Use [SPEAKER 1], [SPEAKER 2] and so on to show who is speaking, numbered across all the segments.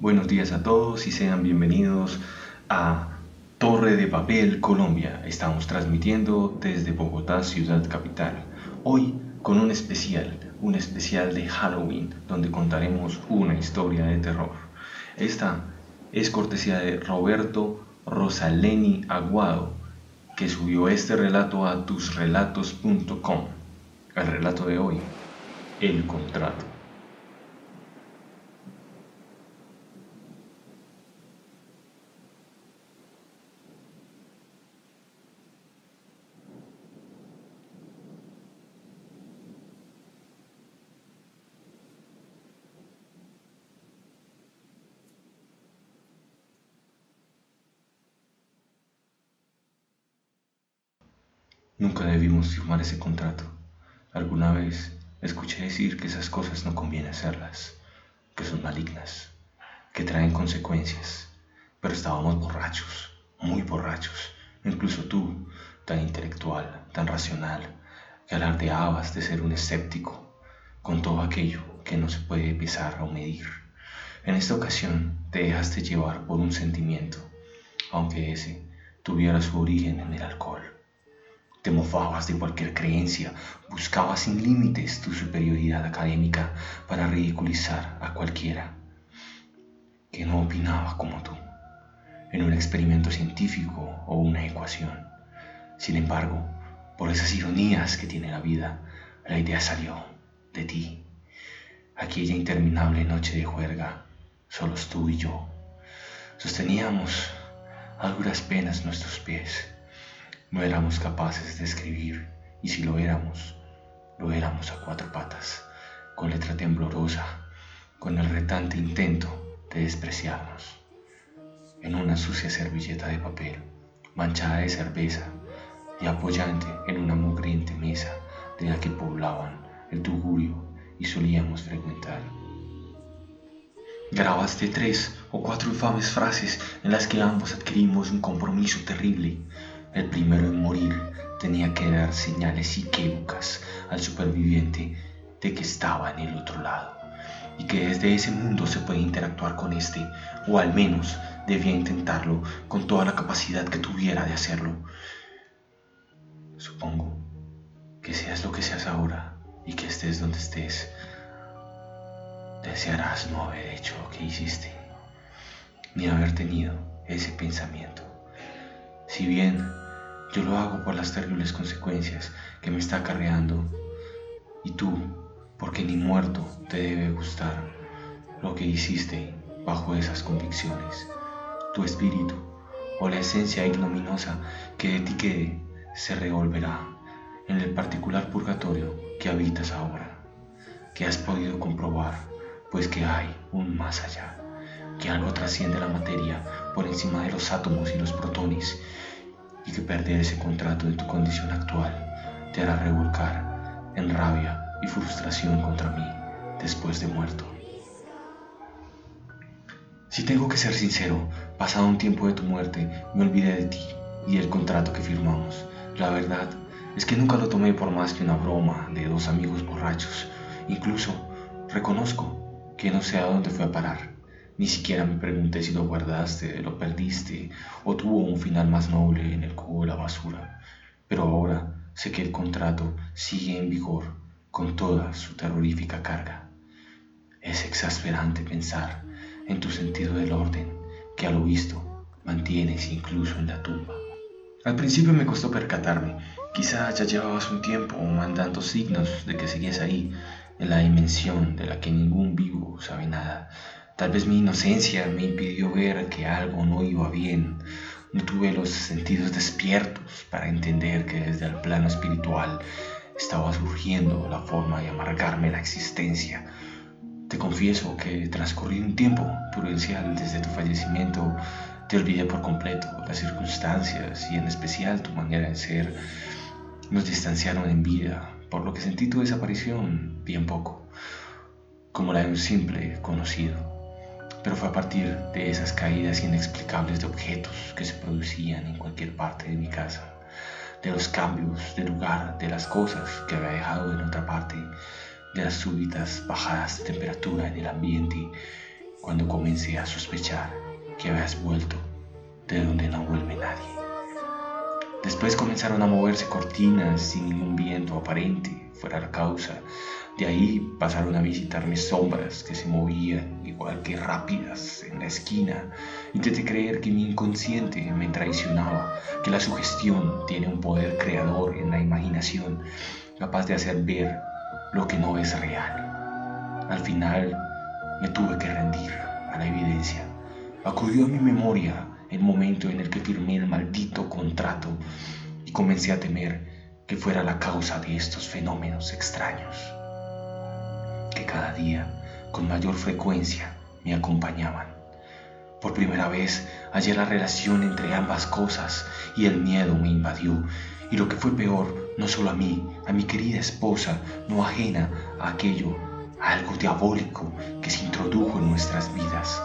[SPEAKER 1] Buenos días a todos y sean bienvenidos a Torre de Papel Colombia. Estamos transmitiendo desde Bogotá, ciudad capital. Hoy con un especial, un especial de Halloween, donde contaremos una historia de terror. Esta es cortesía de Roberto Rosaleni Aguado, que subió este relato a tusrelatos.com. El relato de hoy, el contrato. Nunca debimos firmar ese contrato. Alguna vez escuché decir que esas cosas no conviene hacerlas, que son malignas, que traen consecuencias. Pero estábamos borrachos, muy borrachos. Incluso tú, tan intelectual, tan racional, que alardeabas de ser un escéptico con todo aquello que no se puede pesar o medir. En esta ocasión te dejaste llevar por un sentimiento, aunque ese tuviera su origen en el alcohol. Te mofabas de cualquier creencia, buscabas sin límites tu superioridad académica para ridiculizar a cualquiera que no opinaba como tú, en un experimento científico o una ecuación. Sin embargo, por esas ironías que tiene la vida, la idea salió de ti. Aquella interminable noche de juerga, solos tú y yo, sosteníamos a duras penas nuestros pies no éramos capaces de escribir y si lo éramos, lo éramos a cuatro patas, con letra temblorosa, con el retante intento de despreciarnos. En una sucia servilleta de papel, manchada de cerveza y apoyante en una mugriente mesa de la que poblaban el tugurio y solíamos frecuentar. Grabaste tres o cuatro infames frases en las que ambos adquirimos un compromiso terrible el primero en morir tenía que dar señales iquívocas al superviviente de que estaba en el otro lado y que desde ese mundo se puede interactuar con este, o al menos debía intentarlo con toda la capacidad que tuviera de hacerlo. Supongo que seas lo que seas ahora y que estés donde estés, desearás no haber hecho lo que hiciste, ni haber tenido ese pensamiento. Si bien yo lo hago por las terribles consecuencias que me está acarreando. Y tú, porque ni muerto te debe gustar lo que hiciste bajo esas convicciones. Tu espíritu o la esencia ignominosa que de ti quede se revolverá en el particular purgatorio que habitas ahora, que has podido comprobar, pues que hay un más allá, que algo trasciende la materia por encima de los átomos y los protones y que perder ese contrato de tu condición actual te hará revolcar en rabia y frustración contra mí después de muerto. Si tengo que ser sincero, pasado un tiempo de tu muerte, me olvidé de ti y del contrato que firmamos. La verdad es que nunca lo tomé por más que una broma de dos amigos borrachos. Incluso reconozco que no sé a dónde fue a parar. Ni siquiera me pregunté si lo guardaste, lo perdiste o tuvo un final más noble en el cubo de la basura. Pero ahora sé que el contrato sigue en vigor con toda su terrorífica carga. Es exasperante pensar en tu sentido del orden que a lo visto mantienes incluso en la tumba. Al principio me costó percatarme, quizá ya llevabas un tiempo mandando signos de que seguías ahí, en la dimensión de la que ningún vivo sabe nada, Tal vez mi inocencia me impidió ver que algo no iba bien. No tuve los sentidos despiertos para entender que desde el plano espiritual estaba surgiendo la forma de amargarme la existencia. Te confieso que transcurrido un tiempo prudencial desde tu fallecimiento, te olvidé por completo. Las circunstancias y en especial tu manera de ser nos distanciaron en vida, por lo que sentí tu desaparición bien poco, como la de un simple conocido pero fue a partir de esas caídas inexplicables de objetos que se producían en cualquier parte de mi casa, de los cambios de lugar de las cosas que había dejado en otra parte, de las súbitas bajadas de temperatura en el ambiente cuando comencé a sospechar que habías vuelto de donde no vuelve nadie. Después comenzaron a moverse cortinas sin ningún viento aparente fuera la causa. De ahí pasaron a visitarme sombras que se movían igual que rápidas en la esquina. Intenté creer que mi inconsciente me traicionaba, que la sugestión tiene un poder creador en la imaginación, capaz de hacer ver lo que no es real. Al final me tuve que rendir a la evidencia. Acudió a mi memoria el momento en el que firmé el maldito contrato y comencé a temer que fuera la causa de estos fenómenos extraños, que cada día con mayor frecuencia me acompañaban. Por primera vez hallé la relación entre ambas cosas y el miedo me invadió. Y lo que fue peor, no solo a mí, a mi querida esposa, no ajena a aquello, a algo diabólico que se introdujo en nuestras vidas.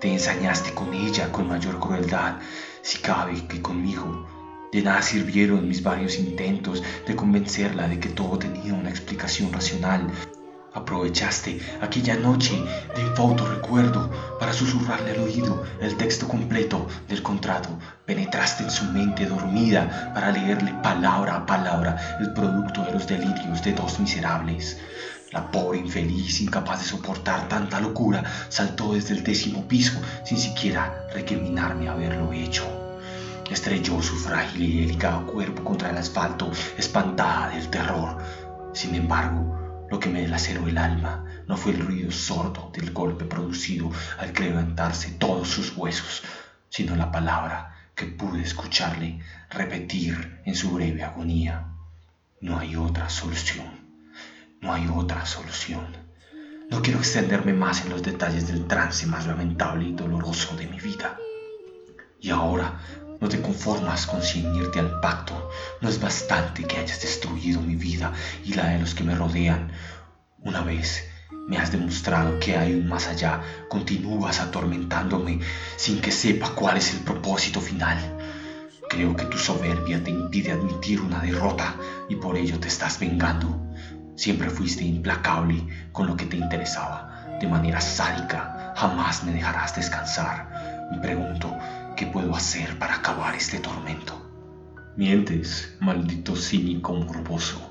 [SPEAKER 1] Te ensañaste con ella con mayor crueldad, si cabe, que conmigo. De nada sirvieron mis varios intentos de convencerla de que todo tenía una explicación racional. Aprovechaste aquella noche de infausto recuerdo para susurrarle al oído el texto completo del contrato. Penetraste en su mente dormida para leerle palabra a palabra el producto de los delirios de dos miserables. La pobre infeliz, incapaz de soportar tanta locura, saltó desde el décimo piso sin siquiera recriminarme haberlo hecho. Estrelló su frágil y delicado cuerpo contra el asfalto, espantada del terror. Sin embargo, lo que me laceró el alma no fue el ruido sordo del golpe producido al levantarse todos sus huesos, sino la palabra que pude escucharle repetir en su breve agonía. No hay otra solución. No hay otra solución. No quiero extenderme más en los detalles del trance más lamentable y doloroso de mi vida. Y ahora no te conformas con ceñirte al pacto. No es bastante que hayas destruido mi vida y la de los que me rodean. Una vez me has demostrado que hay un más allá, continúas atormentándome sin que sepa cuál es el propósito final. Creo que tu soberbia te impide admitir una derrota y por ello te estás vengando. Siempre fuiste implacable con lo que te interesaba. De manera sádica, jamás me dejarás descansar. Me pregunto, ¿qué puedo hacer para acabar este tormento? Mientes, maldito cínico morboso,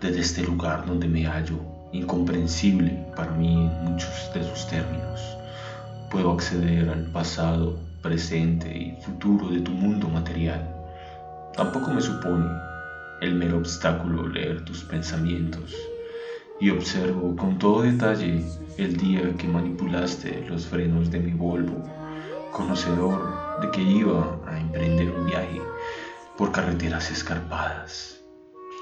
[SPEAKER 1] desde este lugar donde me hallo, incomprensible para mí en muchos de sus términos. Puedo acceder al pasado, presente y futuro de tu mundo material. Tampoco me supone el mero obstáculo leer tus pensamientos y observo con todo detalle el día que manipulaste los frenos de mi Volvo, conocedor de que iba a emprender un viaje por carreteras escarpadas.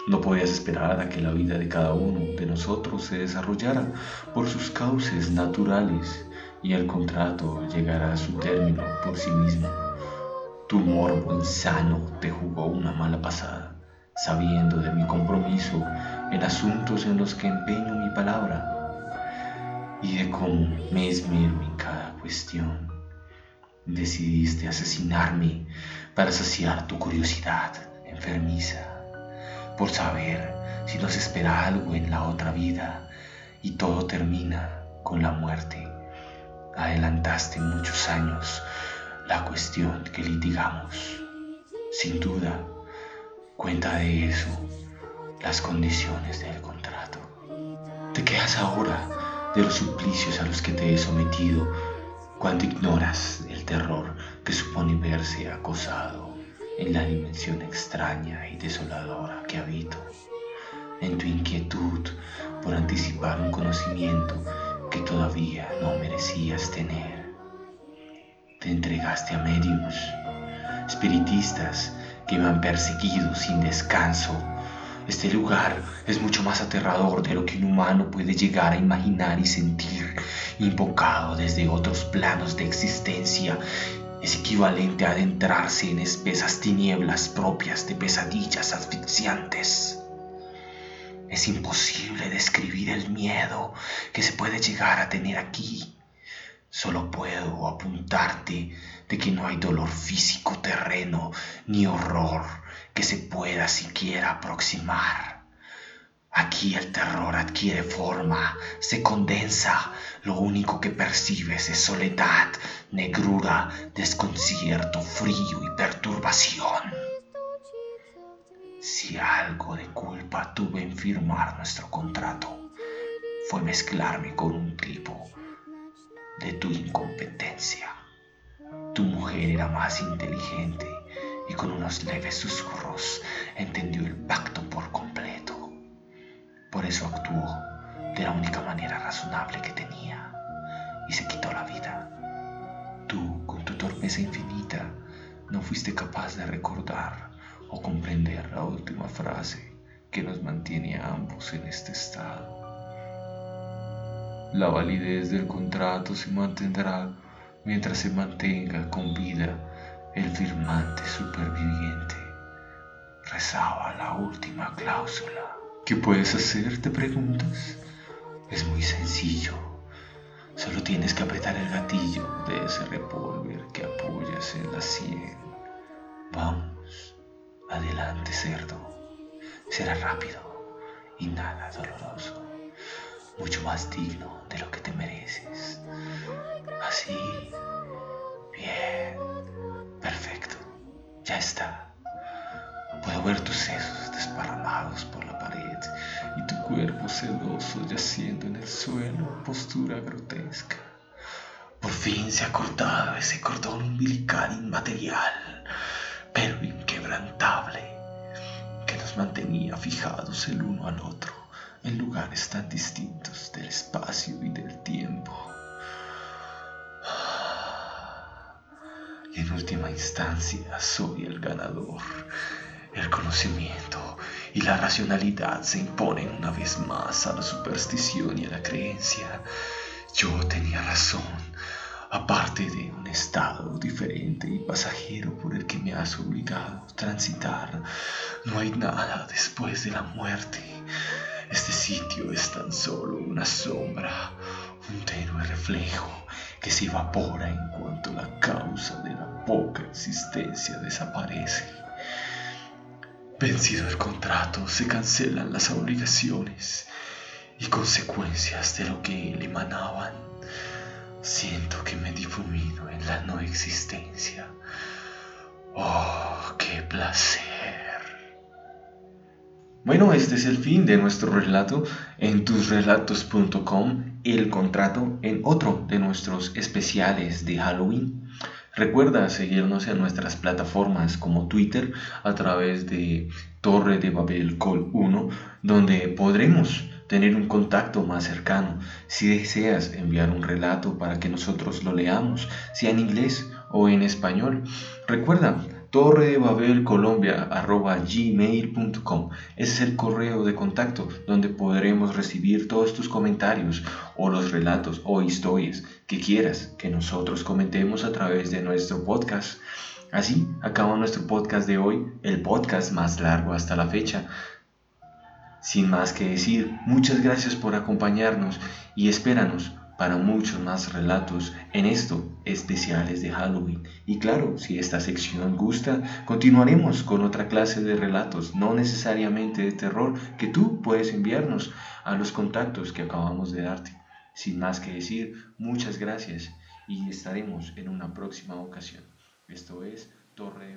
[SPEAKER 1] No podías esperar a que la vida de cada uno de nosotros se desarrollara por sus cauces naturales y el contrato llegara a su término por sí mismo. Tu morbo insano te jugó una mala pasada sabiendo de mi compromiso en asuntos en los que empeño mi palabra y de cómo me esmero en cada cuestión. Decidiste asesinarme para saciar tu curiosidad enfermiza, por saber si nos espera algo en la otra vida y todo termina con la muerte. Adelantaste muchos años la cuestión que litigamos. Sin duda, cuenta de eso las condiciones del contrato. Te quejas ahora de los suplicios a los que te he sometido cuando ignoras el terror que supone verse acosado en la dimensión extraña y desoladora que habito, en tu inquietud por anticipar un conocimiento que todavía no merecías tener. Te entregaste a mediums, espiritistas me han perseguido sin descanso. Este lugar es mucho más aterrador de lo que un humano puede llegar a imaginar y sentir, invocado desde otros planos de existencia. Es equivalente a adentrarse en espesas tinieblas propias de pesadillas asfixiantes. Es imposible describir el miedo que se puede llegar a tener aquí. Solo puedo apuntarte de que no hay dolor físico terreno ni horror que se pueda siquiera aproximar. Aquí el terror adquiere forma, se condensa, lo único que percibes es soledad, negrura, desconcierto, frío y perturbación. Si algo de culpa tuve en firmar nuestro contrato, fue mezclarme con un tipo de tu incompetencia. Tu mujer era más inteligente y con unos leves susurros entendió el pacto por completo. Por eso actuó de la única manera razonable que tenía y se quitó la vida. Tú, con tu torpeza infinita, no fuiste capaz de recordar o comprender la última frase que nos mantiene a ambos en este estado. La validez del contrato se mantendrá mientras se mantenga con vida el firmante superviviente. Rezaba la última cláusula. ¿Qué puedes hacer? Te preguntas. Es muy sencillo. Solo tienes que apretar el gatillo de ese revólver que apoyas en la sien. Vamos, adelante cerdo. Será rápido y nada doloroso. Mucho más digno de lo que te mereces. Así. Bien. Perfecto. Ya está. Puedo ver tus sesos desparramados por la pared y tu cuerpo sedoso yaciendo en el suelo postura grotesca. Por fin se ha cortado ese cordón umbilical inmaterial, pero inquebrantable, que nos mantenía fijados el uno al otro en lugares tan distintos del espacio y del tiempo. Y en última instancia soy el ganador el conocimiento y la racionalidad se imponen una vez más a la superstición y a la creencia. Yo tenía razón, aparte de un estado diferente y pasajero por el que me has obligado a transitar, no hay nada después de la muerte. Este sitio es tan solo una sombra, un tenue reflejo que se evapora en cuanto la causa de la poca existencia desaparece. Vencido el contrato, se cancelan las obligaciones y consecuencias de lo que le emanaban. Siento que me difumino en la no existencia. ¡Oh, qué placer! Bueno, este es el fin de nuestro relato en tusrelatos.com, el contrato en otro de nuestros especiales de Halloween. Recuerda seguirnos en nuestras plataformas como Twitter a través de Torre de Babel Col 1, donde podremos tener un contacto más cercano. Si deseas enviar un relato para que nosotros lo leamos, sea en inglés o en español, recuerda torre de babel colombia gmail.com es el correo de contacto donde podremos recibir todos tus comentarios o los relatos o historias que quieras que nosotros comentemos a través de nuestro podcast. Así acaba nuestro podcast de hoy el podcast más largo hasta la fecha. Sin más que decir muchas gracias por acompañarnos y espéranos para muchos más relatos en esto especiales de Halloween. Y claro, si esta sección gusta, continuaremos con otra clase de relatos, no necesariamente de terror, que tú puedes enviarnos a los contactos que acabamos de darte. Sin más que decir, muchas gracias y estaremos en una próxima ocasión. Esto es Torre